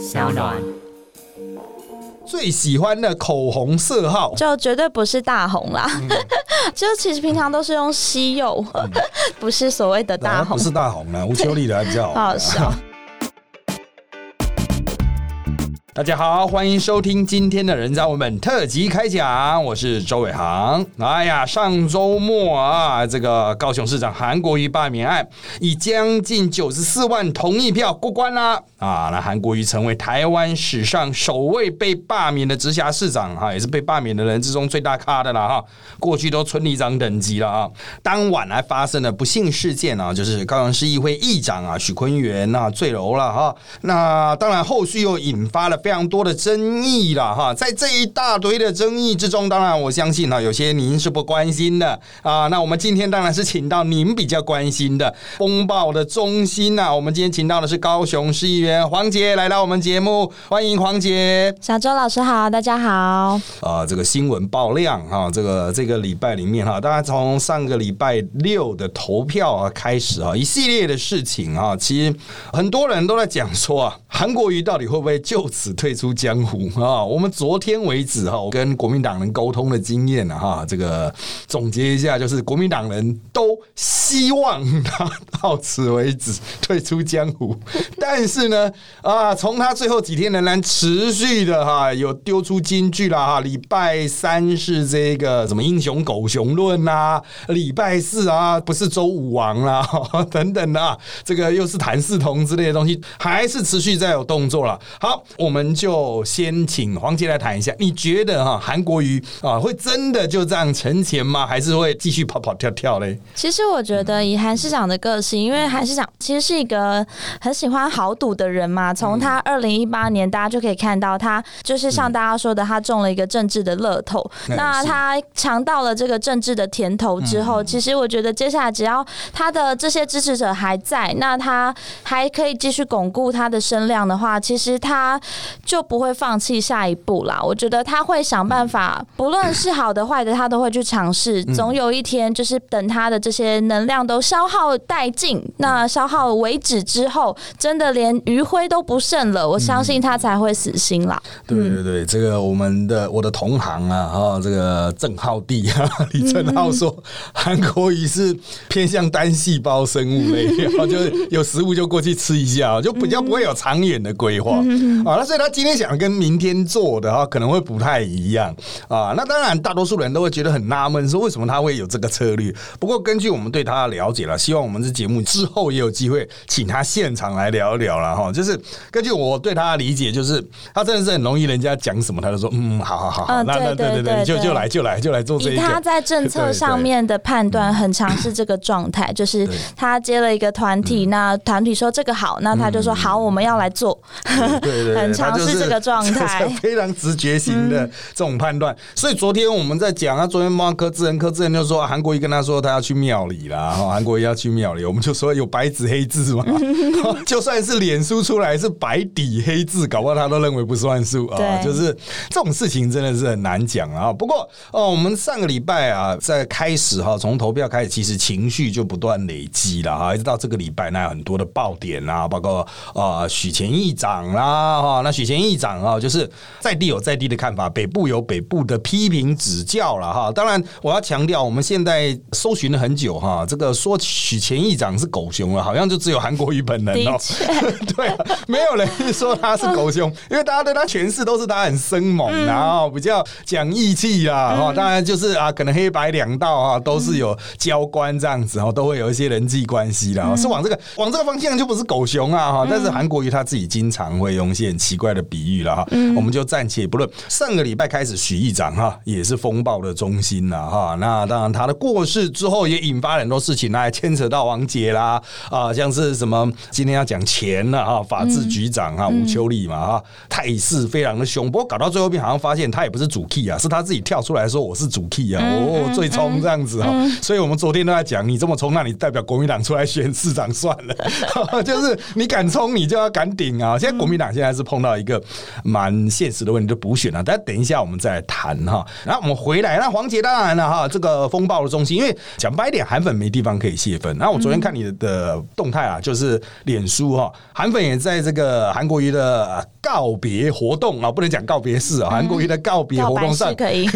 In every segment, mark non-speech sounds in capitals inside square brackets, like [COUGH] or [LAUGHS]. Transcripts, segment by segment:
小暖。最喜欢的口红色号，就绝对不是大红啦，[LAUGHS] 就其实平常都是用西柚，[LAUGHS] 不是所谓的大红，啊不是大红啦，吴秋丽的还比较好。好笑。大家好，欢迎收听今天的人渣文本特辑开讲，我是周伟航。哎呀，上周末啊，这个高雄市长韩国瑜罢免案以将近九十四万同意票过关啦。啊，那韩国瑜成为台湾史上首位被罢免的直辖市长哈，也是被罢免的人之中最大咖的了哈。过去都村里长等级了啊。当晚还发生了不幸事件啊，就是高雄市议会议长啊许坤元啊坠楼了哈。那当然后续又引发了非常多的争议了哈。在这一大堆的争议之中，当然我相信哈，有些您是不关心的啊。那我们今天当然是请到您比较关心的风暴的中心呐、我们今天请到的是高雄市议员黄杰来到我们节目，欢迎黄杰。小周老师好，大家好。啊，这个新闻爆量哈、这个这个礼拜里面哈、大家从上个礼拜六的投票啊开始啊，一系列的事情啊，其实很多人都在讲说啊，韩国瑜到底会不会就此退出江湖啊？我们昨天为止哈、我跟国民党人沟通的经验啊哈，这个总结一下，就是国民党人都希望他到此为止退出江湖，[LAUGHS] 但是呢啊，从他最后几天仍然持续的哈、有丢出金句啦哈，礼拜三是这个什么英雄狗熊论呐，礼拜四啊不是周武王啦 [LAUGHS] 等等、啊，这个又是谭嗣同之类的东西，还是持续在有动作了。好，我们就先请黄杰来谈一下，你觉得哈、韩国瑜啊会真的就这样沉潜吗？还是会继续跑跑跳跳嘞？其实我觉得以韩市长的个性，因为韩市长其实是一个很喜欢豪赌的人嘛。从他二零一八年，大家就可以看到他就是像大家说的，他中了一个政治的乐透。嗯那他尝到了这个政治的甜头之后，其实我觉得接下来只要他的这些支持者还在，那他还可以继续巩固他的声量的话，其实他就不会放弃下一步啦。我觉得他会想办法，不论是好的坏的，他都会去尝试。总有一天，就是等他的这些能量都消耗殆尽，那消耗为止之后，真的连余晖都不剩了，我相信他才会死心啦。对对对，这个我们的我的同行啊，哈，这个郑浩弟啊，[LAUGHS] 李正浩说，韩国瑜是偏向单细胞生物类，[LAUGHS] 然后就是有食物就过去吃一下，就比较不会有长远的规划啊。那所以他今天想跟明天做的哈，可能会不太一样啊。那当然，大多数人都会觉得很纳闷，说为什么他会有这个策略？不过根据我们对他的了解了，希望我们这节目之后也有机会请他现场来聊一聊了哈。[LAUGHS] 就是根据我对他的理解，就是他真的是很容易人家讲什么，他就说嗯，好好好，那那对对对就就来就来就来做这一以他。在政策上面的判断，很常是这个状态，就是他接了一个团体，那团体说这个好，那他就说好，我们要来做，对对，很他就是这个 [LAUGHS] 状态。嗯非常直觉型的这种判断。所以昨天我们在讲啊，昨天猫科智仁科智仁就说啊韩国瑜跟他说他要去庙里啦，哈，韩国瑜要去庙里，我们就说有白纸黑字嘛，[LAUGHS] 就算是脸书出来是白底黑字，搞不好他都认为不算数啊。就是这种事情真的是很难讲啊。不过哦，我们上个礼拜啊，在开始哈，从投票开始，其实情绪就不断累积了哈，一直到这个礼拜，那有很多的爆点啊，包括啊许前议长啦哈，那许前议长啊，就是在地有在地的看法，北部有北部的批评指教了哈。当然，我要强调，我们现在搜寻了很久哈，这个说许前议长是狗熊了，好像就只有韩国瑜本人哦。[LAUGHS] 对啊，没有人说他是狗熊，因为大家对他诠释都是他很生猛，然后比较讲义气啦，哈、当然就是啊，可能黑白两道啊都是有交关这样子哦，都会有一些人际关系啦，是往这个往这个方向就不是狗熊啊哈。但是韩国瑜他自己经常会用一些很奇怪的比喻了哈，我们就暂且不论。上个礼拜开始，许议长哈也是风暴的中心了哈。那当然他的过世之后也引发很多事情，那还牵扯到王杰啦啊，像是什么今天要讲钱了哈，法制局长哈吴秋丽嘛哈，态势非常的凶。不过搞到最后面好像发现他也不是主 key 啊，是他自己跳出来说我是主 key 啊，我最冲这样子哈。所以我们昨天都在讲，你这么冲，那你代表国民党出来选市长算了，[LAUGHS] 就是你敢冲，你就要敢顶啊。现在国民党现在是碰到到一个蛮现实的问题，就补选了。但等一下我们再谈哈。然后我们回来，那黄杰当然了哈，这个风暴的中心，因为讲白一点，韩粉没地方可以泄愤。那我昨天看你的动态啊，就是脸书哈，韩粉也在这个韩国瑜的。告告别活动啊，不能讲告别式啊，韩国瑜的告别活动上可以，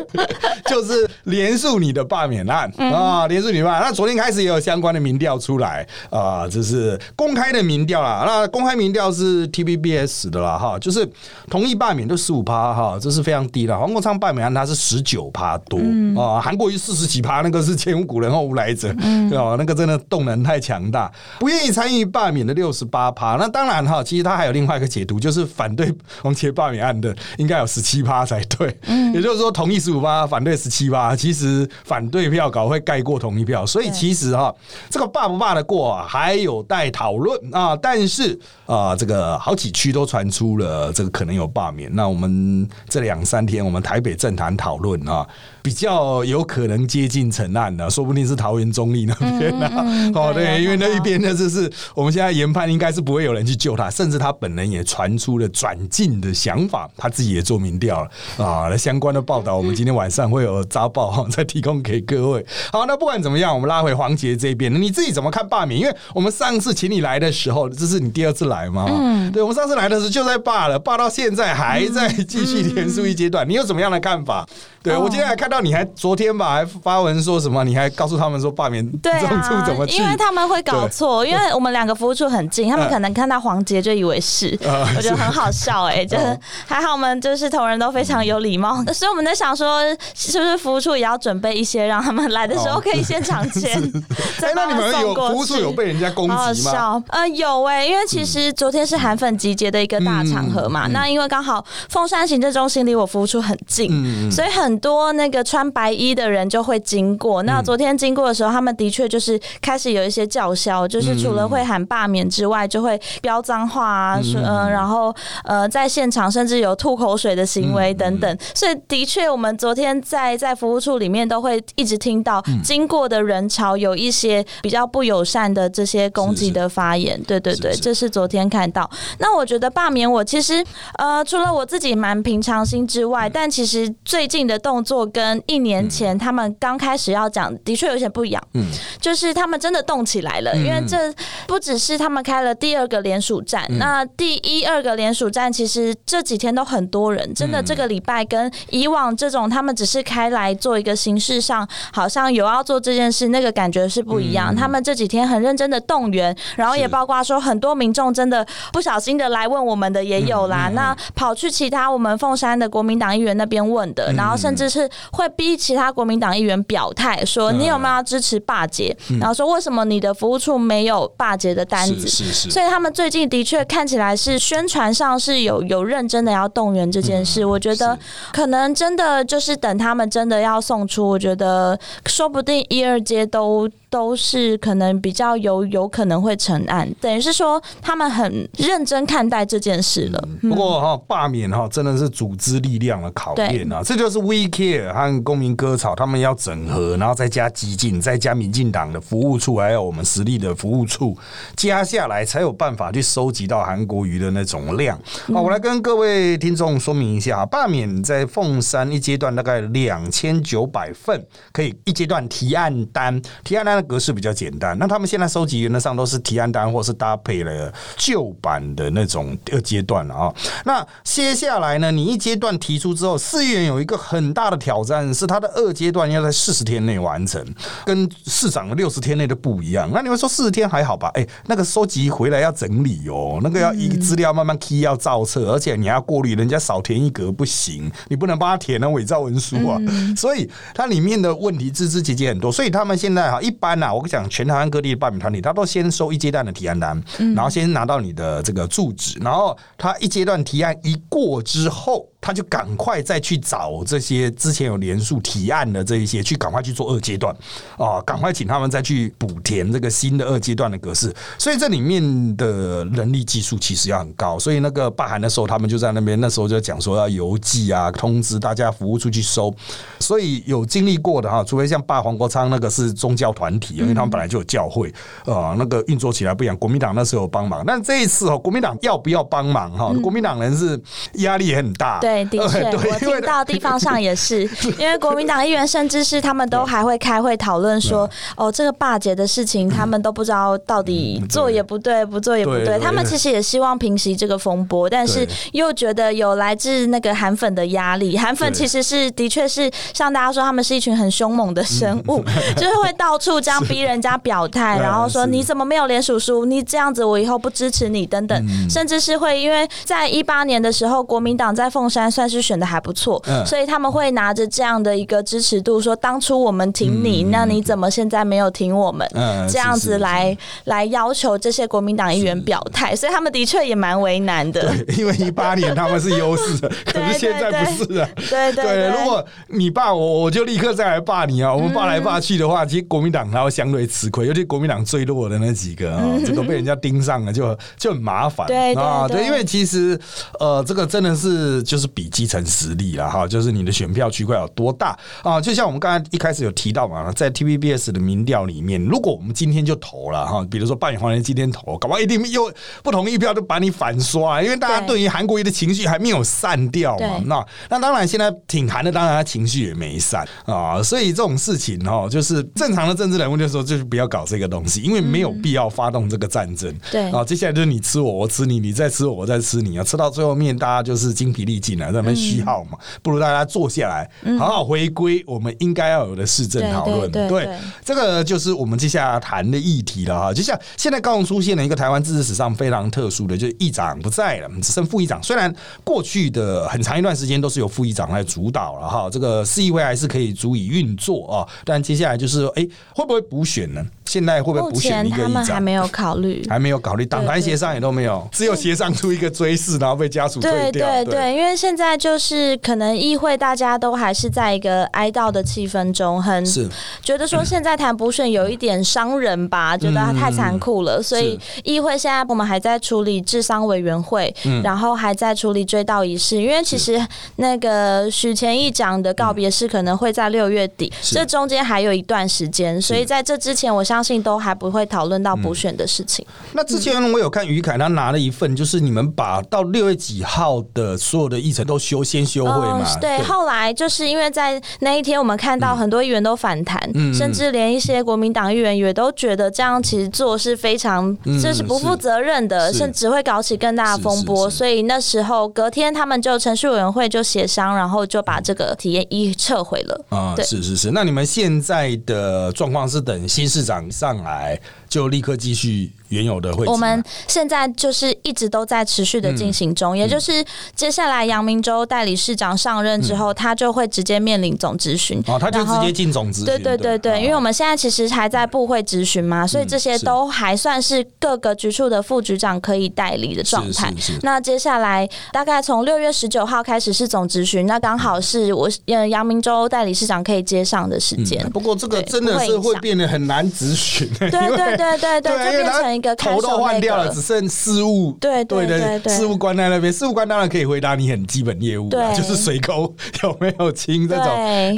[LAUGHS] 就是连署你的罢免案啊，连署你的罢。那昨天开始也有相关的民调出来啊，这是公开的民调啦。那公开民调是 TVBS 的啦，哈，就是同意罢免都十五趴哈，这是非常低了。黄国昌罢免案他是十九趴多啊，韩国瑜四十几趴，那个是前无古人后无来者，对吧？那个真的动能太强大。不愿意参与罢免的六十八趴，那当然哈，其实他还有另外一个解读，就是反对王杰罢免案的应该有十七趴才对，嗯也就是说同意十五趴，反对十七趴，其实反对票稿会盖过同意票，所以其实哈，这个罢不罢得过啊，还有待讨论啊。但是啊，这个好几区都传出了这个可能有罢免，那我们这两三天我们台北政坛讨论啊。比较有可能接近成案的，说不定是桃园中立那边呢。[LAUGHS] 哦，对，因为那一边呢，就是我们现在研判，应该是不会有人去救他，甚至他本人也传出了转进的想法，他自己也做民调了啊。[LAUGHS] 相关的报道，我们今天晚上会有扎报哈，再提供给各位。好，那不管怎么样，我们拉回黄杰这边，你自己怎么看罢免？因为我们上次请你来的时候，这是你第二次来嘛？嗯，对，我们上次来的时候就在罢了，罢到现在还在继续连输一阶段，你有什么样的看法？对我今天还看到你还昨天吧，还发文说什么？你还告诉他们说罢免对啊怎么去？因为他们会搞错，因为我们两个服务处很近，他们可能看到黄杰就以为是，[LAUGHS] 我觉得很好笑哎，[LAUGHS] 就是还好我们就是同仁都非常有礼貌，所以我们在想说，是不是服务处也要准备一些，让他们来的时候可以现场签？[LAUGHS] 哎，那你们有服务处有被人家攻击吗？呃，有哎，因为其实昨天是韩粉集结的一个大场合嘛，那因为刚好凤山行政中心离我服务处很近，所以很。很多那个穿白衣的人就会经过。那昨天经过的时候，他们的确就是开始有一些叫嚣，就是除了会喊罢免之外，就会飙脏话啊，嗯，然后呃，在现场甚至有吐口水的行为等等。所以的确，我们昨天在在服务处里面都会一直听到经过的人潮有一些比较不友善的这些攻击的发言。对对对，这是昨天看到。那我觉得罢免我其实呃，除了我自己蛮平常心之外，但其实最近的。动作跟一年前他们刚开始要讲的确有些不一样，嗯，就是他们真的动起来了，因为这不只是他们开了第二个联署站，那第一、二个联署站其实这几天都很多人，真的这个礼拜跟以往这种他们只是开来做一个形式上，好像有要做这件事，那个感觉是不一样。他们这几天很认真的动员，然后也包括说很多民众真的不小心的来问我们的也有啦，那跑去其他我们凤山的国民党议员那边问的，然后甚。甚至是会逼其他国民党议员表态，说你有没有要支持罢捷，然后说为什么你的服务处没有罢捷的单子？是是所以他们最近的确看起来是宣传上是有有认真的要动员这件事。我觉得可能真的就是等他们真的要送出，我觉得说不定一二阶都。都是可能比较有有可能会成案，等于是说他们很认真看待这件事了。不过哈，罢免哈真的是组织力量的考验啊！这就是 We Care 和公民割草他们要整合，然后再加激进，再加民进党的服务处，还有我们实力的服务处加下来，才有办法去收集到韩国瑜的那种量。好，我来跟各位听众说明一下，罢免在凤山一阶段大概两千九百份，可以一阶段提案单，提案单的。格式比较简单，那他们现在收集原则上都是提案单，或是搭配了旧版的那种二阶段了啊。那接下来呢，你一阶段提出之后，市议员有一个很大的挑战，是他的二阶段要在四十天内完成，跟市长的六十天内的不一样。那你们说四十天还好吧？哎，那个收集回来要整理哦，那个要一资料慢慢 key 要造册，而且你要过滤，人家少填一格不行，你不能帮他填那伪造文书啊。[LAUGHS] 所以它里面的问题枝枝节节很多，所以他们现在哈一般。啊我讲，全台湾各地的罢免团体，他都先收一阶段的提案单，然后先拿到你的这个住址，然后他一阶段提案一过之后。他就赶快再去找这些之前有连署提案的这一些，去赶快去做二阶段啊，赶快请他们再去补填这个新的二阶段的格式。所以这里面的人力技术其实要很高。所以那个罢韩的时候，他们就在那边那时候就讲说要邮寄啊，通知大家服务出去收。所以有经历过的哈，除非像罢黄国昌那个是宗教团体，因为他们本来就有教会啊，那个运作起来不一样。国民党那时候有帮忙，但这一次哦，国民党要不要帮忙哈？国民党人是压力也很大。的确，我听到地方上也 [LAUGHS] 是，因为国民党议员甚至是他们都还会开会讨论说，哦，这个霸捷的事情，他们都不知道到底做也不对，不做也不对。他们其实也希望平息这个风波，但是又觉得有来自那个韩粉的压力。韩粉其实是的确是像大家说，他们是一群很凶猛的生物，[LAUGHS] 就是会到处这样逼人家表态，[LAUGHS] 然后说你怎么没有连署书？你这样子，我以后不支持你等等，甚至是会因为在一八年的时候，国民党在凤山算是选的还不错，所以他们会拿着这样的一个支持度，说当初我们挺你，那你怎么现在没有挺我们？这样子来来要求这些国民党议员表态，所以他们的确也蛮为难的。对因为一八年他们是优势的，[LAUGHS] 可是现在不是啊。对对，如果你霸我，我就立刻再来霸你啊！我们霸来霸去的话，其实国民党他会相对吃亏，尤其国民党最弱的那几个啊，这个被人家盯上了，就就很麻烦。对啊，对，因为其实呃，这个真的是就是比基层实力了哈，就是你的选票区块有多大啊？就像我们刚才一开始有提到嘛，在 TVBS 的民调里面，如果我们今天就投了哈，比如说扮演黄人今天投，搞不好一定又不同意票就把你反刷，因为大家对于韩国瑜的情绪还没有散掉嘛。那那当然现在挺韩的，当然他情绪也没散啊，所以这种事情哈，就是正常的政治人物就说，就是不要搞这个东西，因为没有必要发动这个战争。对啊，接下来就是你吃我，我吃你，你再吃我，我再吃你啊，吃到最后面大家就是精疲力尽了，在那边虚耗嘛。不如大家坐下来，好好回归我们应该要有的市政讨论。对，这个就是我们接下来谈的议题了哈。就像现在刚出现了一个台湾政治史上非常特殊的，就是议长不在了，只剩副议长。虽然过去的很长一段时间都是由副议长来主导了哈，这个市议会还是可以足以运作啊。但接下来就是说，哎，会不会补选呢？现在会不会补选一个议长？还没有考虑，还没有考虑，党团协商也都没有，只有协商出一个追事，然后被家属。对对对，因为现在就是可能议会大家都还是在一个哀悼的气氛中，很是。觉得说现在谈补选有一点伤人吧，觉得太残酷了，所以议会现在我们还在处理治丧委员会，然后还在处理追悼仪式，因为其实那个许前议长的告别式可能会在六月底，这中间还有一段时间，所以在这之前，我相信都还不会讨论到补选的事情。那之前我有看于凯他拿了一份，就是你们把到六月几号的所有的议程都修先修会嘛？对，后来就是因为在那一天，我们看到很多议员都反弹，甚至连一些国民党议员也都觉得这样其实做是非常这是不负责任的，甚至会搞起更大的风波。所以那时候隔天他们就程序委员会就协商，然后就把这个体验一撤回了。啊，是是是。那你们现在的状况是等新市长上来就立刻继续？原有的会，我们现在就是一直都在持续的进行中，也就是接下来杨明州代理市长上任之后，他就会直接面临总咨询，哦，他就直接进总咨询，对对对对，因为我们现在其实还在部会咨询嘛，所以这些都还算是各个局处的副局长可以代理的状态。那接下来大概从六月十九号开始是总咨询，那刚好是我呃杨明州代理市长可以接上的时间。不过这个真的是会变得很难咨询，对对对对对，就 [LAUGHS] 变成。一个头都换掉了，只剩事务。对对对对，事务官在那边，事务官当然可以回答你很基本业务，就是水沟有没有清这种。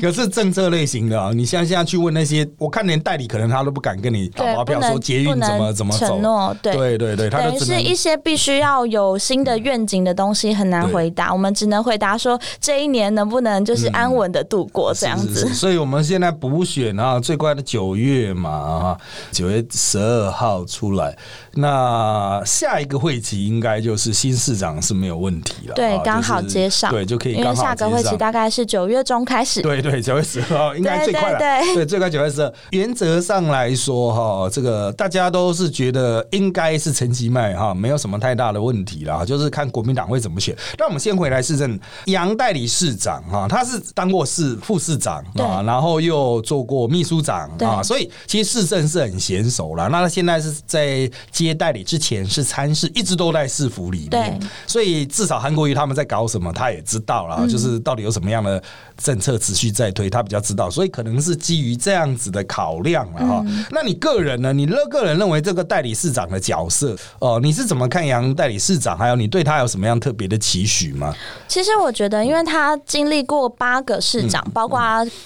可是政策类型的，你像现在去问那些，我看连代理可能他都不敢跟你打发票，说捷运怎么怎么承诺。对对对，等于是一些必须要有新的愿景的东西很难回答，我们只能回答说这一年能不能就是安稳的度过这样子。所以我们现在补选啊，最快的九月嘛啊，九月十二号出来。那下一个会期应该就是新市长是没有问题了，对，刚好接上，对，就可以。因为下个会期大概是九月中开始，对对，九月十号应该最快了，对，最快九月十二。原则上来说，哈，这个大家都是觉得应该是陈其迈哈，没有什么太大的问题了，就是看国民党会怎么选。那我们先回来市政杨代理市长哈，他是当过市副市长啊，然后又做过秘书长啊，所以其实市政是很娴熟了。那他现在是在。接代理之前是参事，一直都在市府里面，所以至少韩国瑜他们在搞什么，他也知道了，就是到底有什么样的政策持续在推，他比较知道，所以可能是基于这样子的考量了哈。那你个人呢？你个人认为这个代理市长的角色哦，你是怎么看杨代理市长？还有你对他有什么样特别的期许吗？其实我觉得，因为他经历过八个市长，包括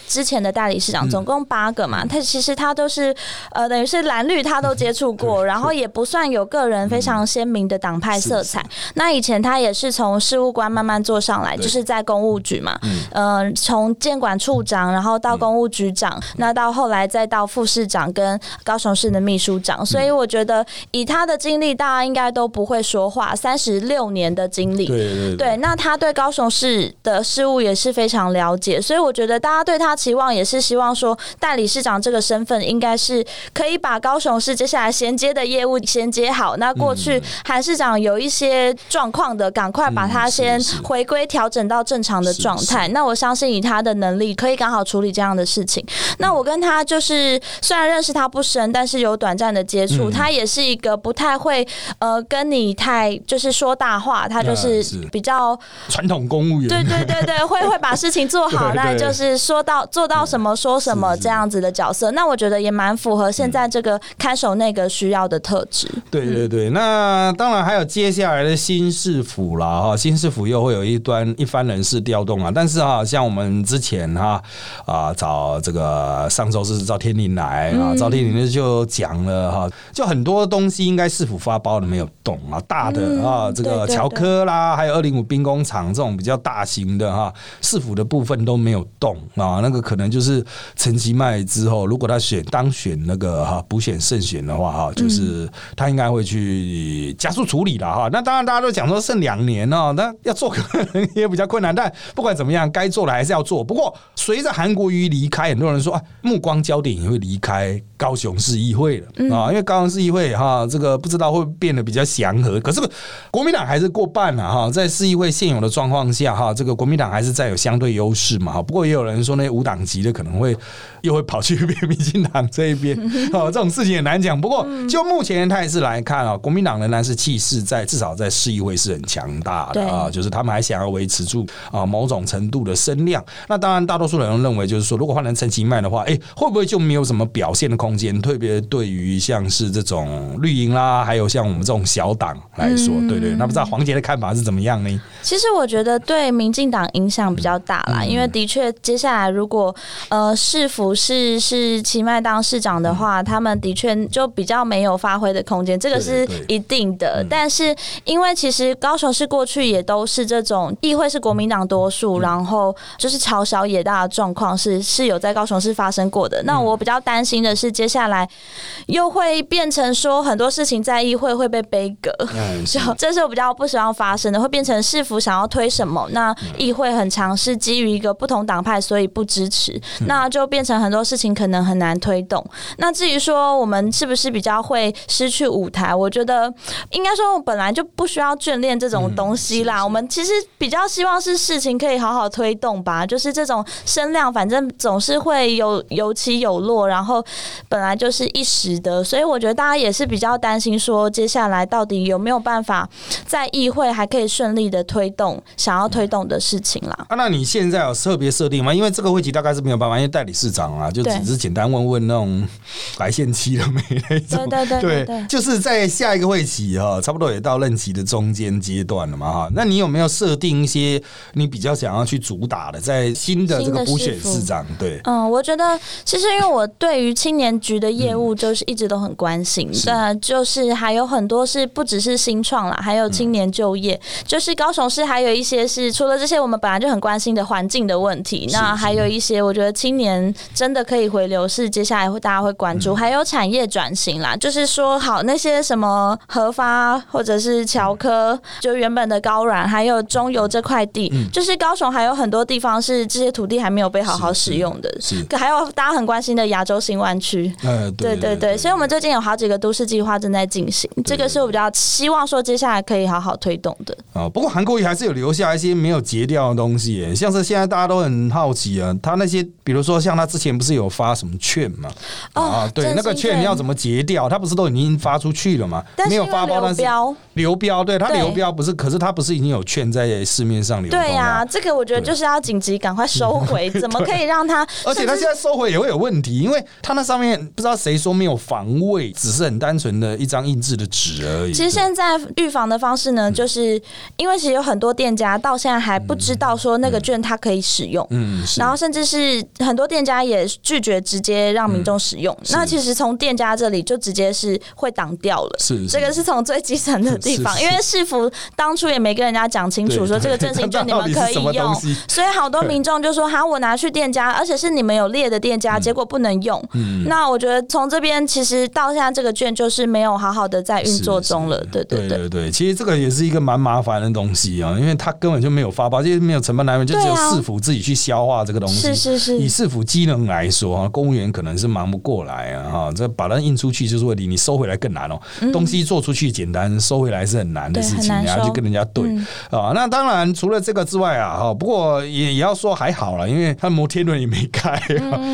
之前的代理市长，总共八个嘛，他其实他都是呃，等于是蓝绿他都接触过，然后。后也不算有个人非常鲜明的党派色彩。那以前他也是从事务官慢慢做上来，就是在公务局嘛，嗯，从监管处长，然后到公务局长，那到后来再到副市长跟高雄市的秘书长。所以我觉得以他的经历，大家应该都不会说话。三十六年的经历，对对。对，那他对高雄市的事务也是非常了解，所以我觉得大家对他期望也是希望说，代理市长这个身份应该是可以把高雄市接下来衔接的业务衔接好。那过去韩市长有一些状况的，赶快把他先回归调整到正常的状态。那我相信以他的能力，可以刚好处理这样的事情。那我跟他就是虽然认识他不深，但是有短暂的接触，他也是一个不太会呃跟你太就是说大话，他就是比较传统公务员。对对对对，[LAUGHS] 会会把事情做好，[LAUGHS] 那就是说到做到什么说什么这样子的角色。那我觉得也蛮符合现在这个看守那个需要的特质。对对对，那当然还有接下来的新市府了哈，新市府又会有一端一番人事调动啊。但是啊，像我们之前哈啊找这个上周是赵天麟来啊，赵天麟就讲了哈，就很多东西应该市府发包的没有动啊，大的啊这个乔科啦，还有二零五兵工厂这种比较大型的哈，市府的部分都没有动啊。那个可能就是陈其迈之后，如果他选当选那个哈补选胜选的话哈，就是他应该会去加速处理了哈。那当然大家都讲说剩两年哦，那要做可能也比较困难，但不管怎么样，该做的还是要做。不过随着韩国瑜离开，很多人说啊，目光焦点也会离开高雄市议会了啊，因为高雄市议会哈，这个不知道会变得比较祥和。可是国民党还是过半了哈，在市议会现有的状况下哈，这个国民党还是占有相对优势嘛。哈，不过也有人说那无党籍的可能会又会跑去民进党这一边，[LAUGHS] 哦，这种事情也难讲。不过就目前的态势来看啊，国民党仍然是气势在至少在市议会是很强大的啊，就是他们还想要维持住啊某种程度的声量。那当然，大多数人认为就是说，如果换成陈其迈的话，哎，会不会就没有什么表现的空间？特别对于像是这种绿营啦，还有像我们这种小党来说，对对。那不知道黄杰的看法是怎么样呢？其实我觉得对民进党影响比较大啦，因为的确接下来如果呃市府是是齐麦当市长的话，他们的确就比较没有发挥的空间，这个是一定的。但是因为其实高雄市过去也都是这种议会是国民党多数，然后就是朝小野大的状况是是有在高雄市发生过的。那我比较担心的是接下来又会变成说很多事情在议会会被背革，[LAUGHS] 就这是我比较不希望发生的，会变成市府想要推什么，那议会很强势基于一个不同党派，所以不支持，那就变成很多事情可能很难推动。那至于说我们是不是比较会失去舞台，我觉得应该说我本来就不需要眷恋这种东西啦。我们其实比较希望是事情可以好好推动吧，就是这种声量，反正总是会有有起有落，然后本来就是一时的，所以我觉得大家也是比较担心说接下来到底有没有办法在议会还可以顺利的推动想要推动的事情啦。啊，那你现在有特别设定吗？因为这个会期大概是没有办法，因为代理市长啊，就只是简单问问那种白线期了没 [LAUGHS] 那种。对对对对，就是在下一个会期哈，差不多也到任期的中间阶段了嘛哈。那你有没有设定一些你比较想要去主打的，在新的这个补选市长？对，嗯，我觉得其实因为我对于青年局的业务就是一直都很关心，那就是还有很多是不只是新创啦，还有青年就业，就是高雄市还有一些是除了这些我们本来就很关心的环境的问题，那还有一些我觉得青年真的可以回流是接下来会大家会关注，还有产业转型啦，就是说好那些什么核发或者是侨科，就原本的高软还有中油这块地，就是高雄还有很多地方是这些土地还没有被好好使用的，是。还有大家很关心的亚洲新湾区，呃，对对对，所以我们最近有好几个都市计划正在进行，这个是我比较希望说接下来可以好好推动的啊。不过韩国瑜还是有留下一些没有结掉的东西，像是现在大家都很好奇啊，他那些比如说像他之前不是有发什么券嘛？啊，对，那个券要怎么结掉？他不是都已经发出去了嘛？没有发包，但是流标，对他流标不是，可是他不是已经有券在市面上流？对呀，这个我觉得就是要紧急赶快收回，[LAUGHS] 怎么可以让他？而且他现在收回也会有问题，因为他那上面不知道谁说没有防卫，只是很单纯的一张印制的纸而已。其实现在预防的方式呢，就是因为其实有很多店家到现在还不知道说那个券它可以使用，嗯，然后甚至是很多店家也拒绝直接让民众使用。那其实从店家这里就直接是会挡掉了。是这个是从最基层的地方，因为市府当初也没跟人家讲清楚，说这个振兴券 [LAUGHS] 你们可以用，所以好多民众就说：“哈，我拿去店家，而且是你们有列的店家，结果不能用。”嗯那我觉得从这边其实到现在这个券就是没有好好的在运作中了。对对对。对对对，其实这个也是一个蛮麻烦的东西啊，因为它根本就没有发包，就是没有承办单位，就只有市府自己去消化这个东西。是是是以市府机能来说啊，公务员可能是忙不过来啊，哈，这把它印出去就是问题，你收回来更难哦。东西做出去简单，收回来是很难的事情，你要去跟人家对嗯啊。那当然除了这个之外啊，哈，不过也也要说还好了，因为他摩天轮也没开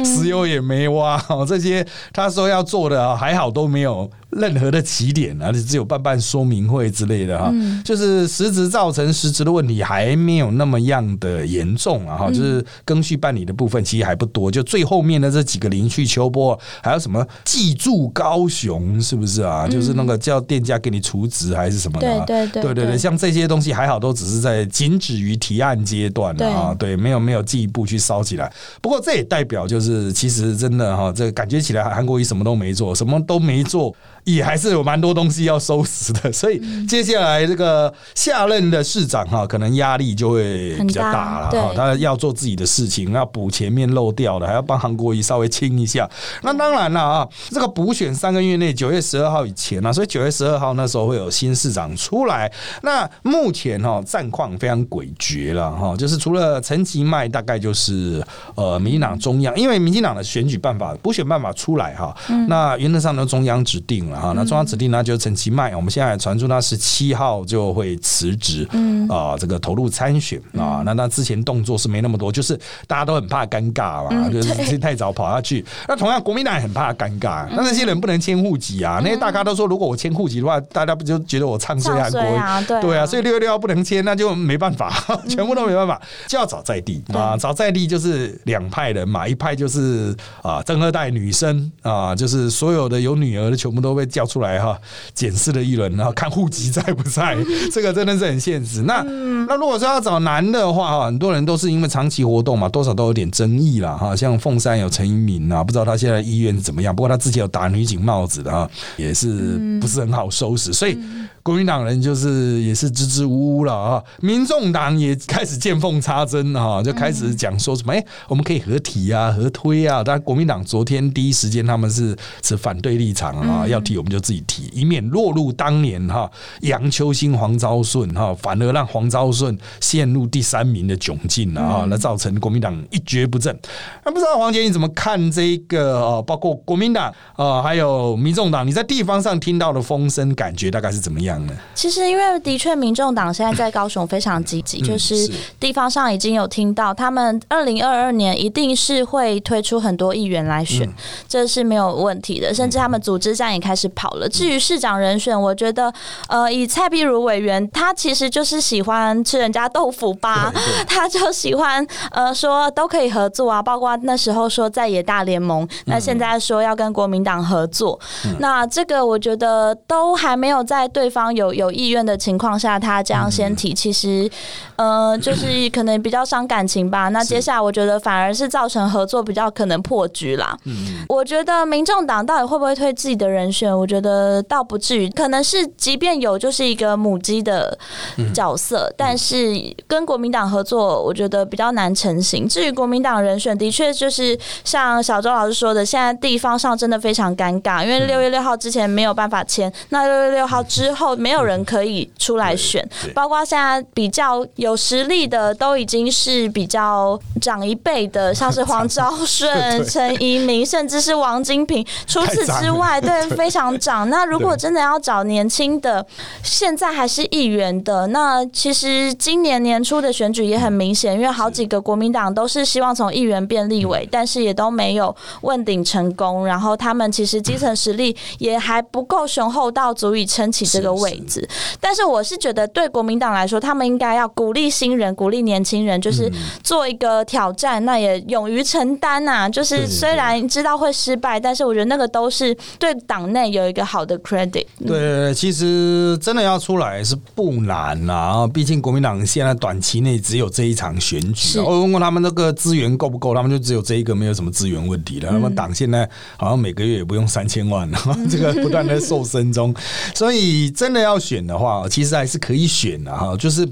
石油也没挖，哦这些他说要做的还好都没有任何的起点啊，只有办办说明会之类的哈，嗯就是实质造成实质的问题还没有那么样的严重啊哈，就是更续办理的部分其实还不多，就最后面的这几个林去秋波，还有什么记住高雄是不是啊？就是那个叫店家给你除职还是什么的啊？对对对对对对，像这些东西还好，都只是在仅止于提案阶段啊，对，没有没有进一步去烧起来。不过这也代表就是，其实真的哈，这个感觉起来韩国瑜什么都没做，什么都没做，也还是有蛮多东西要收拾的。所以接下来这个下任的市长哈，可能压力就会比较大了哈，对他要做自己的事情，要补前面漏掉的，还要帮韩国瑜稍微清一下。那当然了啊，这个补选三个月内，九月十二号以前啊，所以九月十二号那时候会有新市长出来。那目前哈战况非常诡谲了哈，就是除了陈其迈，大概就是呃民进党中央，因为民进党的选举办法补选办法出来哈，那原则上呢中央指定了哈，那中央指定呢就是陈其迈，我们现在传出他十七号就会辞职，嗯。啊这个投入参选啊，那那之前动作是没那么多，就是大家都很怕尴尬嘛，嗯就是太早跑下去。那同样国民党也很怕尴尬，那那些人不能迁户籍啊，那些大咖都说如果我迁户籍的话，大家不就觉得我唱衰韩国？对啊，所以六月六号不能迁，那就没办法，全部都没办法，就要找在地。啊，找在地就是两派人嘛，一派就是啊正二代女生啊，就是所有的有女儿的全部都被叫出来哈，检视了一轮，然后看户籍在不在，[LAUGHS] 这个真的是很现实。那那如果说要找男的话哈，很多人都是因为长期活动嘛，多少都有点争议啦哈，像凤山有陈一鸣啊，不知道他现在医院是怎么样，不过他自己有打女警帽子的哈，也是不是很好收拾，所以。国民党人就是也是支支吾吾了啊，民众党也开始见缝插针啊，就开始讲说什么哎、我们可以合体啊、合推啊。但国民党昨天第一时间他们是持反对立场啊，要提我们就自己提，以免落入当年哈杨秋兴、黄昭顺哈，反而让黄昭顺陷入第三名的窘境啊，那造成国民党一蹶不振。那不知道黄杰你怎么看这个呃，包括国民党啊，还有民众党，你在地方上听到的风声，感觉大概是怎么样呢？其实，因为的确，民众党现在在高雄非常积极，嗯就是是地方上已经有听到，他们二零二二年一定是会推出很多议员来选，嗯这是没有问题的。甚至他们组织战也开始跑了。至于市长人选，我觉得，呃，以蔡碧如委员，他其实就是喜欢吃人家豆腐吧，[LAUGHS] 他就喜欢呃说都可以合作啊，包括那时候说在野大联盟，那现在说要跟国民党合作，那这个我觉得都还没有在对方有有意愿的情况下，他这样先提，其实呃就是可能比较伤感情吧。那接下来我觉得反而是造成合作比较可能破局啦。嗯我觉得民众党到底会不会推自己的人选？我觉得倒不至于，可能是即便有就是一个母鸡的角色，但是跟国民党合作，我觉得比较难成型。至于国民党人选，的确就是像小周老师说的，现在地方上真的非常尴尬，因为六月六号之前没有办法签，那六月六号之后没有人可以出来选，包括现在比较有实力的，都已经是比较长一辈的，像是黄昭顺、陈怡明，甚至是王金平。除此之外，对。非常长。那如果真的要找年轻的，现在还是议员的，那其实今年年初的选举也很明显，因为好几个国民党都是希望从议员变立委，但是也都没有问鼎成功。然后他们其实基层实力也还不够雄厚到足以撑起这个位位置。但是我是觉得，对国民党来说，他们应该要鼓励新人，鼓励年轻人，就是做一个挑战，那也勇于承担呐。就是虽然知道会失败，但是我觉得那个都是对党内有一个好的 credit。对，其实真的要出来是不难啦，毕竟国民党现在短期内只有这一场选举。我问过他们那个资源够不够，他们就只有这一个，没有什么资源问题了。他们党现在好像每个月也不用三千万了，[LAUGHS] 这个不断的瘦身中，所以真的要选的话，其实还是可以选的哈，就是。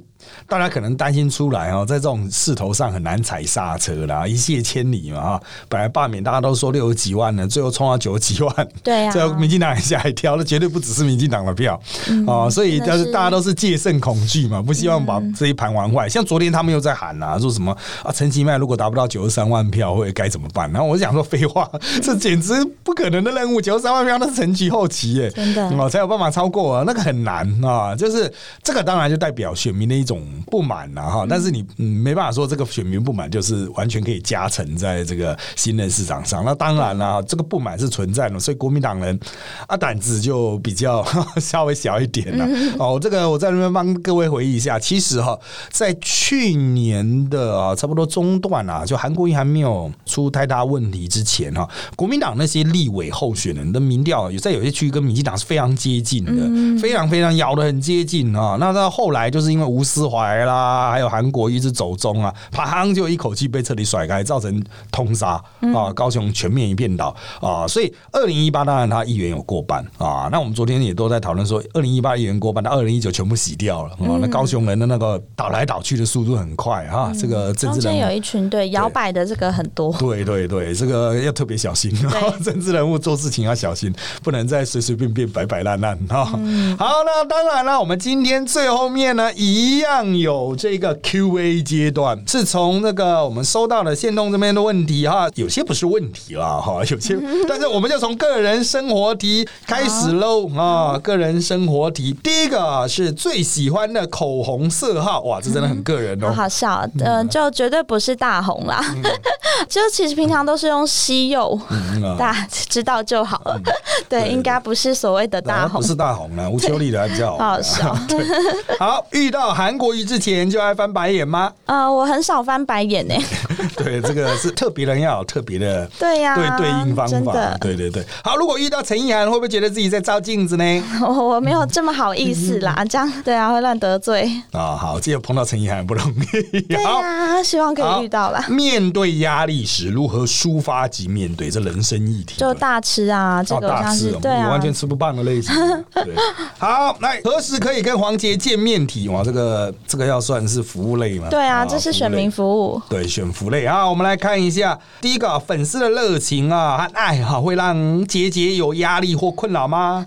大家可能担心出来哦，在这种势头上很难踩刹车啦，一泻千里嘛哈。本来罢免大家都说六十几万呢，最后冲到九十几万，对啊，最后民进党也吓一跳，那绝对不只是民进党的票啊，所以但是大家都是戒慎恐惧嘛，不希望把这一盘玩坏。像昨天他们又在喊啊，说什么啊，陈其迈如果达不到九十三万票，会该怎么办？然后我想说废话，这简直不可能的任务，九十三万票那是陈其后期耶，真的哦才有办法超过啊，那个很难啊，就是这个当然就代表选民的一种。不满了哈，但是你没办法说这个选民不满就是完全可以加成在这个新任市长上。那当然了，这个不满是存在的，所以国民党人啊胆子就比较 [LAUGHS] 稍微小一点了。哦，这个我在那边帮各位回忆一下，其实哈，在去年的啊差不多中段啊，就韩国瑜还没有出太大问题之前哈，国民党那些立委候选人的民调有在有些区域跟民进党是非常接近的，非常非常咬的很接近啊。那到后来就是因为吴思怀。啦，还有韩国一直走中啊，啪就一口气被彻底甩开，造成通杀啊，高雄全面一片倒啊，所以二零一八当然他议员有过半啊，那我们昨天也都在讨论说，二零一八议员过半，那二零一九全部洗掉了啊，那高雄人的那个倒来倒去的速度很快哈，这个政治人物有一群对摇摆的这个很多，对对对，这个要特别小心，[LAUGHS] 政治人物做事情要小心，不能再随随便便摆摆烂烂哈。好，那当然了，我们今天最后面呢一样。有这个 Q&A 阶段，是从那个我们收到的线动这边的问题哈，有些不是问题了哈，[LAUGHS] 有些，[LAUGHS] 但是我们就从个人生活题开始喽啊，个人生活题，第一个是最喜欢的口红色号，哇，这真的很个人哦，好笑，嗯，就绝对不是大红啦，[LAUGHS] 就其实平常都是用西柚，大家知道就好了，对，应该不是所谓的大红，不是大红了，吴秋丽的比较好笑，好，遇到韩国过誉之前就爱翻白眼吗？啊，我很少翻白眼呢。[LAUGHS] 对，这个是特别人要有特别的对呀，对对应方法。对对对，好，如果遇到陈意涵，会不会觉得自己在照镜子呢？我 [LAUGHS] 我没有这么好意思啦，这样对啊，会乱得罪啊。好，这个碰到陈意涵不容易。对啊，希望可以遇到啦。面对压力时如何抒发及面对这人生议题？就大吃啊，这个大吃，对啊，完全吃不胖的类型。对，好，来何时可以跟黄杰见面？题哇，这个这个。要算是服务类吗？对啊，这是选民服务。对，选服对啊，我们来看一下，第一个粉丝的热情啊和爱哈，会让杰杰有压力或困扰吗？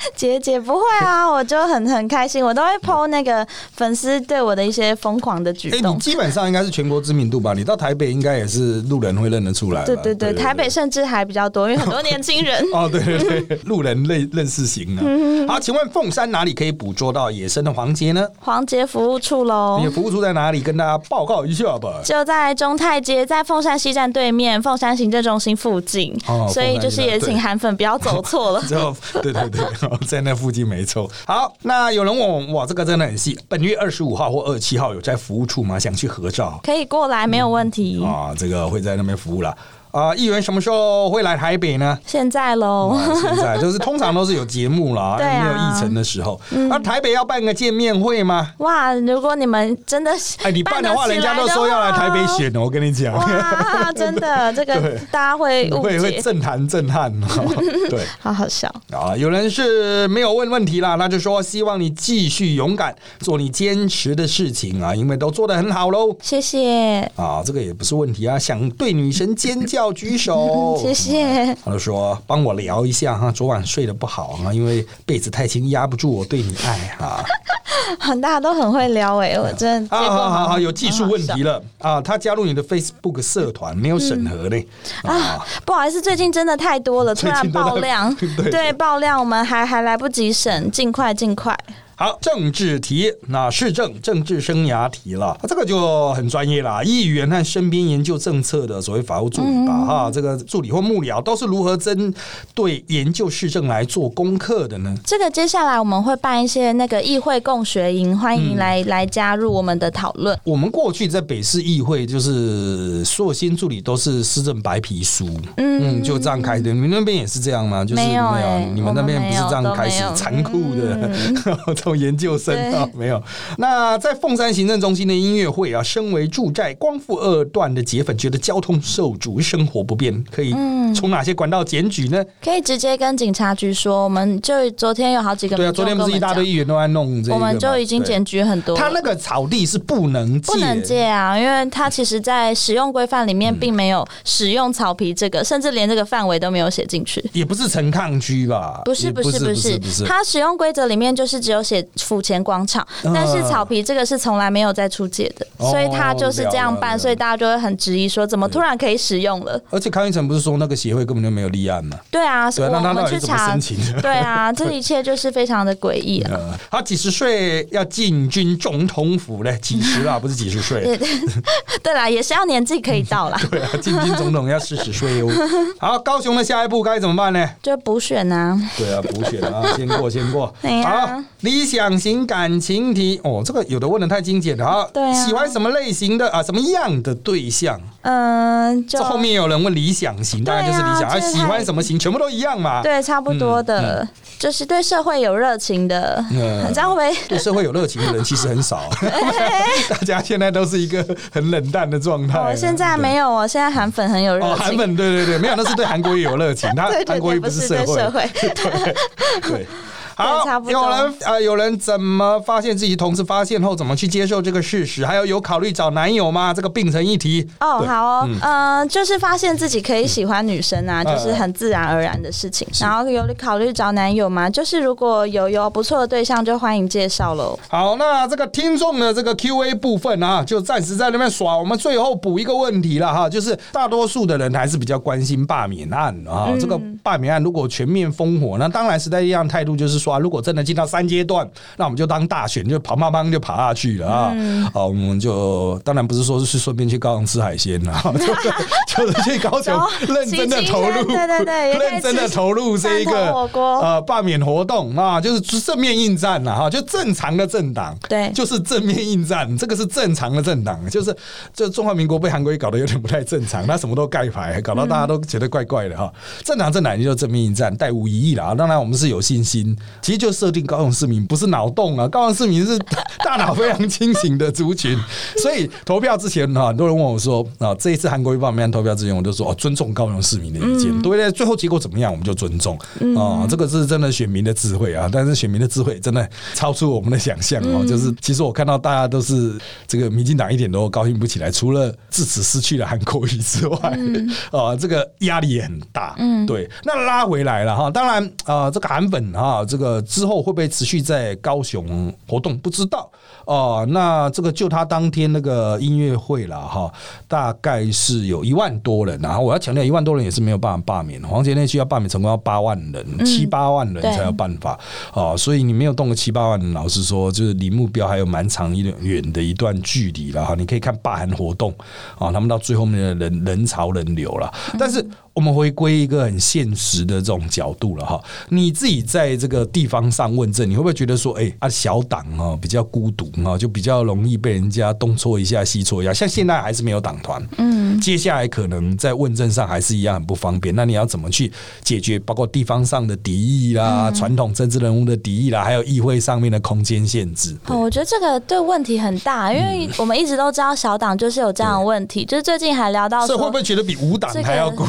[LAUGHS] 姐姐不会啊，我就很很开心，我都会 po 那个粉丝对我的一些疯狂的举动。你基本上应该是全国知名度吧？你到台北应该也是路人会认得出来。对对对，台北甚至还比较多，因为很多年轻人。哦，对对对，路人认认识型啊。[LAUGHS] 好，请问凤山哪里可以捕捉到野生的黄杰呢？黄杰服务处喽。你的服务处在哪里？跟大家报告一下吧。就在中泰街，在凤山西站对面，凤山行政中心附近。哦，所以就是也请韩粉不要走错了。[LAUGHS] 就对对对。在那附近没错。好，那有人问我，哇，这个真的很细。本月二十五号或二十七号有在服务处吗？想去合照，可以过来，没有问题啊。这个会在那边服务了。啊，议员什么时候会来台北呢？现在喽，现在就是通常都是有节目啦，[LAUGHS] 没有议程的时候。那台北要办个见面会吗？哇，如果你们真的哎，你办的话，人家都说要来台北选的，我跟你讲。哇，真的，这个 [LAUGHS] 大家会会会震撼震撼。[LAUGHS] 对，好好笑啊！有人是没有问问题啦，那就说希望你继续勇敢做你坚持的事情啊，因为都做的很好喽。谢谢啊，这个也不是问题啊，想对女神尖叫。要举手，[LAUGHS] 谢谢。他就说：“帮我聊一下哈，昨晚睡得不好啊，因为被子太轻，压不住我对你爱哈。[LAUGHS] ”很大家都很会聊哎，我真的。好好好，有技术问题了啊！他加入你的 Facebook 社团没有审核呢啊！不好意思，最近真的太多了，突然爆量，[LAUGHS] 对爆量，我们还还来不及审，尽快尽快。好，政治题，那市政政治生涯题了，这个就很专业啦。议员和身边研究政策的所谓法务助理吧，哈，这个助理或幕僚都是如何针对研究市政来做功课的呢？这个接下来我们会办一些那个议会共学营，欢迎来来加入我们的讨论。我们过去在北市议会，就是所有新助理都是市政白皮书，嗯，就这样开的。你们那边也是这样吗？就是没有欸你们那边不是这样开始残酷的 [LAUGHS] 研究生啊？没有。那在凤山行政中心的音乐会啊，身为住在光复二段的铁粉，觉得交通受阻，生活不便，可以嗯从哪些管道检举呢？可以直接跟警察局说，我们就昨天有好几个对啊，昨天不是一大堆议员都在弄这个，我们就已经检举很多。他那个草地是不能，不能借啊，因为他其实，在使用规范里面并没有使用草皮这个，甚至连这个范围都没有写进去。也不是陈抗区吧？不是不不是不是不是，它使用规则里面就是只有写府前广场，但是草皮这个是从来没有再出借的，哦所以他就是这样办，所以大家就会很质疑说，怎么突然可以使用了？而且康一成不是说那个协会根本就没有立案嘛？对啊，所以，我们去查？[LAUGHS] 对啊，[LAUGHS] 这一切就是非常的诡异啊。呃，他几十岁要进军总统府嘞？几十啊，不是几十岁。对 [LAUGHS] 对啦，也是要年纪可以到啦，对啊，进军总统要四十岁哦。好，高雄的下一步该怎么办呢？就补选啊。对啊，补选啊，先过先过。好，理想型感情题哦，这个有的问的太精简了啊。对啊喜欢什么类型的啊？什么样的对象？嗯，就这后面有人问理想型，当然就是理想。啊，喜欢什么型，全部都一样嘛。对，差不多的，就是对社会有热情的，嗯这样会不会？对社会有热情的人其实很少，[LAUGHS] [LAUGHS] 大家现在都是一个很冷淡的状态。我现在没有哦，现在韩粉很有热哦，情。韩粉对对对，没有，那是对韩国也有热情，[LAUGHS] 他韩国也不是是社会，对。对。好差，不多有人呃，有人怎么发现自己同事发现后，怎么去接受这个事实？还有有考虑找男友吗？这个并成一题。哦，好哦，嗯、就是发现自己可以喜欢女生啊，嗯就是很自然而然的事情。然后有考虑找男友吗？就是如果有有不错的对象，就欢迎介绍喽。好，那这个听众的这个 Q&A 部分啊，就暂时在那边耍。我们最后补一个问题了哈，就是大多数的人还是比较关心罢免案啊。嗯这个罢免案如果全面烽火，那当然时代力量态度就是说、啊，如果真的进到三阶段，那我们就当大选，就跑砰砰就爬下去了啊。嗯好，我们就当然不是说是顺便去高雄吃海鲜啦，就 [LAUGHS] 是就是去高雄认真的投入，对对对认真的投入这一汕个呃罢免活动啊，就是正面应战了哈，就正常的政党，对就是正面应战，这个是正常的政党，就是这中华民国被韩国瑜搞得有点不太正常，他什么都盖牌，搞到大家都觉得怪怪的哈。正常政党也就正面应战，带无疑义啦。当然我们是有信心，其实就设定高雄市民不是脑洞啊，[LAUGHS] 高雄市民是大脑非常清醒的族群，[LAUGHS] 所以投票之前哈，很多人问我说啊，这一次韩国瑜罢免案投票之前，我就说哦，尊重高雄市民的意见，对不对？最后结果怎么样，我们就尊重。啊，这个是真的选民的智慧啊，但是选民的智慧真的超出我们的想象哦，就是其实我看到大家都是这个民进党一点都高兴不起来，除了自此失去了韩国瑜之外，[LAUGHS] 啊，这个压力也很大，嗯，对。那拉回来了哈，当然啊，这个韩粉哈，这个之后会不会持续在高雄活动，不知道哦。那这个就他当天那个音乐会了哈，大概是有一万多人，然后我要强调，一万多人也是没有办法罢免，黄杰那区要罢免成功要八万人，七八万人才有办法哦，所以你没有动个七八万人，老实说，就是离目标还有蛮长一段远的一段距离了哈。你可以看罢韩活动啊，他们到最后面的人人潮人流了，但是。我们回归一个很现实的这种角度了哈，你自己在这个地方上问政，你会不会觉得说，哎、啊小党啊比较孤独啊，就比较容易被人家东戳一下西戳一下？像现在还是没有党团，嗯，接下来可能在问政上还是一样很不方便。那你要怎么去解决？包括地方上的敌意啦，传统政治人物的敌意啦，还有议会上面的空间限制。哦，我觉得这个对问题很大，因为我们一直都知道小党就是有这样的问题，就是最近还聊到说所以会不。会觉得比五党这个还要孤，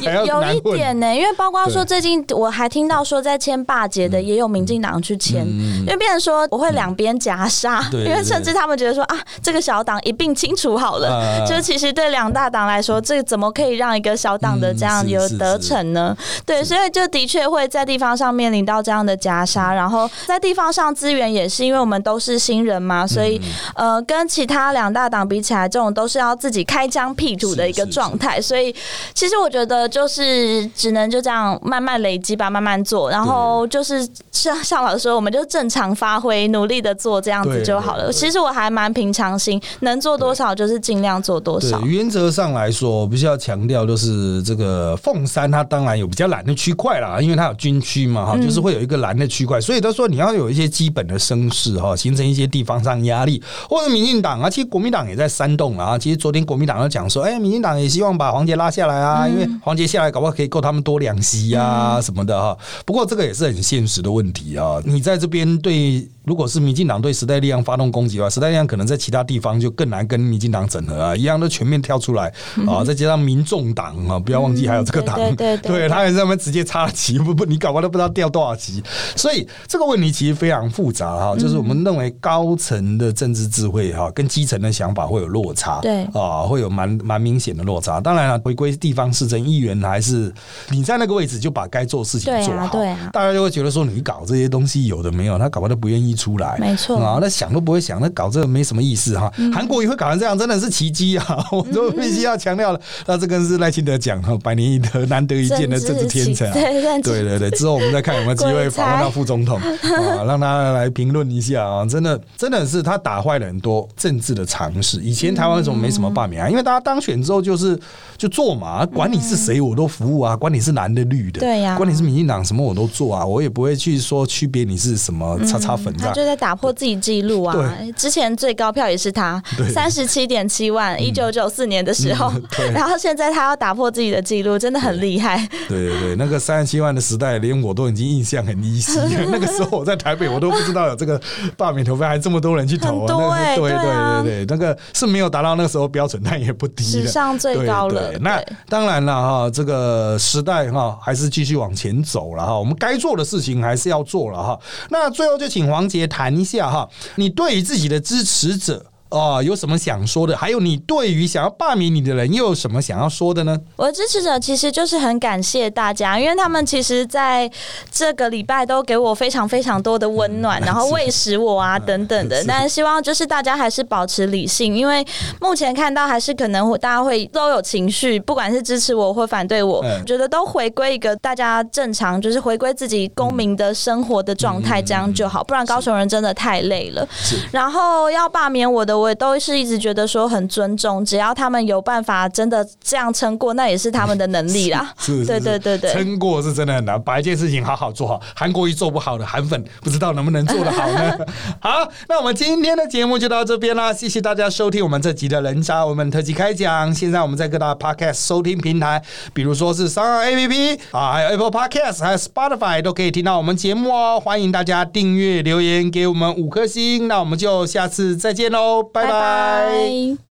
有有一？点呢、因为包括说最近我还听到说在签罢节的也有民进党去签，因为变成说我会两边夹杀，[LAUGHS] 因为甚至他们觉得说啊，这个小党一并清除好了，啊就是其实对两大党来说，这个怎么可以让一个小党的这样有得逞呢？对，所以就的确会在地方上面临到这样的夹杀，然后在地方上资源也是因为我们都是新人嘛，所以、嗯呃，跟其他两大党比起来，这种都是要自己开疆辟土的一个状态，所以其实我觉得得就是只能就这样慢慢累积吧，慢慢做，然后就是像像老师说，我们就正常发挥，努力的做这样子就好了。其实我还蛮平常心，能做多少就是尽量做多少。原则上来说，我必须要强调就是这个凤山，它当然有比较蓝的区块啦，因为它有军区嘛，哈，就是会有一个蓝的区块，所以他说你要有一些基本的声势哈，形成一些地方上压力，或者民进党啊，其实国民党也在煽动啊。其实昨天国民党要讲说，哎，民进党也希望把黄杰拉下来啊，因为黄杰下来搞不好可以够他们多两席呀什么的哈。不过这个也是很现实的问题啊，你在这边对。如果是民进党对时代力量发动攻击的话，时代力量可能在其他地方就更难跟民进党整合啊，一样都全面跳出来啊，再加上民众党啊，不要忘记还有这个党，对对，他也在那边直接插旗，不不，你搞完都不知道掉多少旗，所以这个问题其实非常复杂哈，就是我们认为高层的政治智慧哈，跟基层的想法会有落差，对。啊，会有蛮蛮明显的落差。当然了，回归地方市政议员还是你在那个位置就把该做事情做好，对啊，大家就会觉得说你搞这些东西有的没有，他搞完都不愿意出来，没错。啊，那想都不会想，那搞这个没什么意思哈。韩国也会搞成这样，真的是奇迹啊！[LAUGHS] 我都必须要强调了。那这个是赖清德讲哈，百年一得、难得一见的政治天才。对对对，之后我们再看有没有机会访问到副总统啊，[LAUGHS] 让他来评论一下啊。真的，真的是他打坏了很多政治的常识。以前台湾为什么没什么罢免啊？因为大家当选之后就是就做嘛，管你是谁我都服务啊，管你是蓝的绿的，对呀，管你是民进党什么我都做啊，我也不会去说区别你是什么叉叉粉这样。就在打破自己。记录啊！之前最高票也是他，三十七点七万，一九九四年的时候，[LAUGHS] 然后现在他要打破自己的记录，真的很厉害。对对对，那个三十七万的时代，连我都已经印象很依稀。那个时候我在台北，我都不知道有这个罢免投票，还这么多人去投。对对对对，那个是没有达到那个时候标准，但也不低，史上最高了。那当然了哈，这个时代哈，还是继续往前走了哈。我们该做的事情还是要做了哈。那最后就请黄也谈一下哈。你对于自己的支持者。哦，有什么想说的？还有，你对于想要罢免你的人又有什么想要说的呢？我的支持者其实就是很感谢大家，因为他们其实在这个礼拜都给我非常非常多的温暖，然后喂食我啊等等的。但希望就是大家还是保持理性，因为目前看到还是可能大家会都有情绪，不管是支持我或反对我，觉得都回归一个大家正常，就是回归自己公民的生活的状态，这样就好。不然高雄人真的太累了。然后要罢免我的。我都是一直觉得说很尊重，只要他们有办法真的这样撑过，那也是他们的能力啦。[LAUGHS] 是，对对对对，撑过是真的很难，把一件事情好好做好。韩国一做不好的，韩粉不知道能不能做得好呢？[LAUGHS] 好，那我们今天的节目就到这边啦，谢谢大家收听我们这集的人渣我们特辑开讲。现在我们在各大 podcast 收听平台，比如说是三二 A P P 啊，还有 Apple Podcast，还有 Spotify 都可以听到我们节目哦。欢迎大家订阅、留言给我们五颗星，那我们就下次再见喽。拜拜。